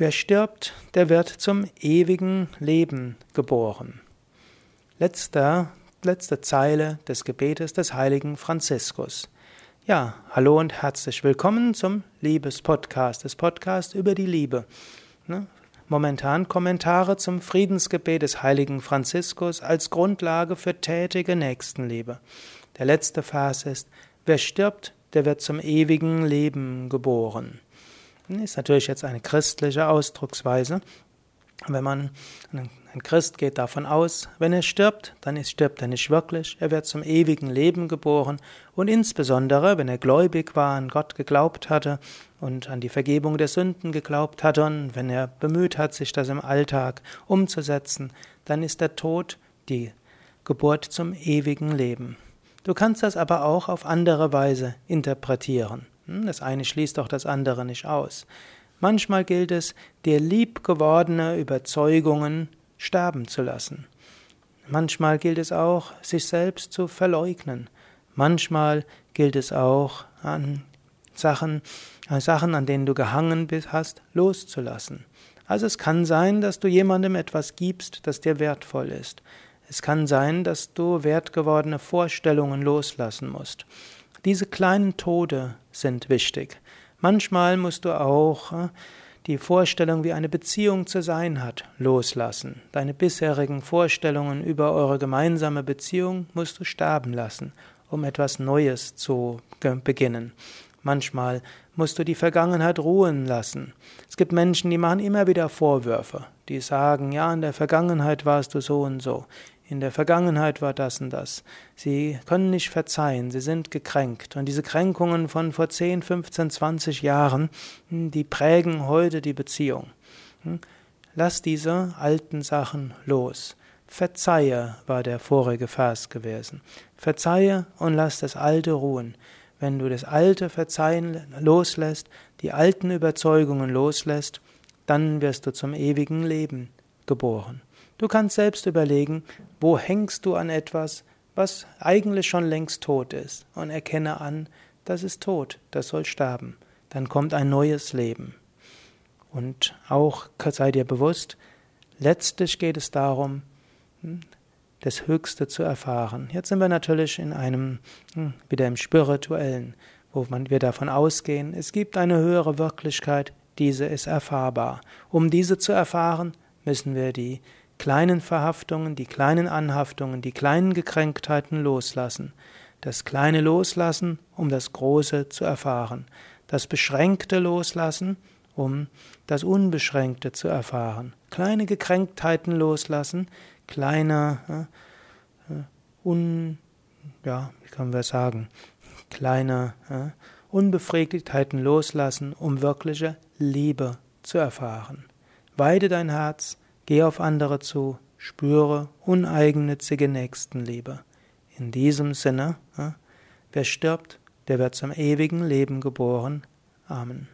Wer stirbt, der wird zum ewigen Leben geboren. Letzter, letzte Zeile des Gebetes des heiligen Franziskus. Ja, hallo und herzlich willkommen zum Liebespodcast, des Podcast über die Liebe. Ne? Momentan Kommentare zum Friedensgebet des heiligen Franziskus als Grundlage für tätige Nächstenliebe. Der letzte Vers ist, wer stirbt, der wird zum ewigen Leben geboren. Ist natürlich jetzt eine christliche Ausdrucksweise. Wenn man, ein Christ geht davon aus, wenn er stirbt, dann stirbt er nicht wirklich, er wird zum ewigen Leben geboren und insbesondere, wenn er gläubig war, an Gott geglaubt hatte und an die Vergebung der Sünden geglaubt hatte und wenn er bemüht hat, sich das im Alltag umzusetzen, dann ist der Tod die Geburt zum ewigen Leben. Du kannst das aber auch auf andere Weise interpretieren. Hm, das eine schließt doch das andere nicht aus. Manchmal gilt es, dir liebgewordene Überzeugungen sterben zu lassen. Manchmal gilt es auch, sich selbst zu verleugnen. Manchmal gilt es auch, an Sachen, an Sachen, an denen du gehangen bist, hast, loszulassen. Also es kann sein, dass du jemandem etwas gibst, das dir wertvoll ist. Es kann sein, dass du wertgewordene Vorstellungen loslassen musst. Diese kleinen Tode sind wichtig. Manchmal musst du auch äh, die Vorstellung, wie eine Beziehung zu sein hat, loslassen. Deine bisherigen Vorstellungen über eure gemeinsame Beziehung musst du sterben lassen, um etwas Neues zu beginnen. Manchmal musst du die Vergangenheit ruhen lassen. Es gibt Menschen, die machen immer wieder Vorwürfe. Die sagen, ja, in der Vergangenheit warst du so und so in der Vergangenheit war das und das. Sie können nicht verzeihen, sie sind gekränkt. Und diese Kränkungen von vor 10, 15, 20 Jahren, hm, die prägen heute die Beziehung. Hm? Lass diese alten Sachen los. Verzeihe war der vorige Vers gewesen. Verzeihe und lass das Alte ruhen. Wenn du das Alte verzeihen loslässt, die alten Überzeugungen loslässt, dann wirst du zum ewigen Leben geboren. Du kannst selbst überlegen, wo hängst du an etwas, was eigentlich schon längst tot ist, und erkenne an, das ist tot, das soll sterben. Dann kommt ein neues Leben. Und auch sei dir bewusst, letztlich geht es darum, hm, das Höchste zu erfahren. Jetzt sind wir natürlich in einem, hm, wieder im Spirituellen, wo man, wir davon ausgehen, es gibt eine höhere Wirklichkeit, diese ist erfahrbar. Um diese zu erfahren, müssen wir die kleinen Verhaftungen, die kleinen Anhaftungen, die kleinen Gekränktheiten loslassen. Das kleine Loslassen, um das Große zu erfahren. Das Beschränkte Loslassen, um das Unbeschränkte zu erfahren. Kleine Gekränktheiten loslassen, kleine äh, äh un, ja, wie können wir sagen, kleine äh, Unbefriedigtheiten loslassen, um wirkliche Liebe zu erfahren. Weide dein Herz, Geh auf andere zu, spüre uneigennützige Nächstenliebe. In diesem Sinne, wer stirbt, der wird zum ewigen Leben geboren. Amen.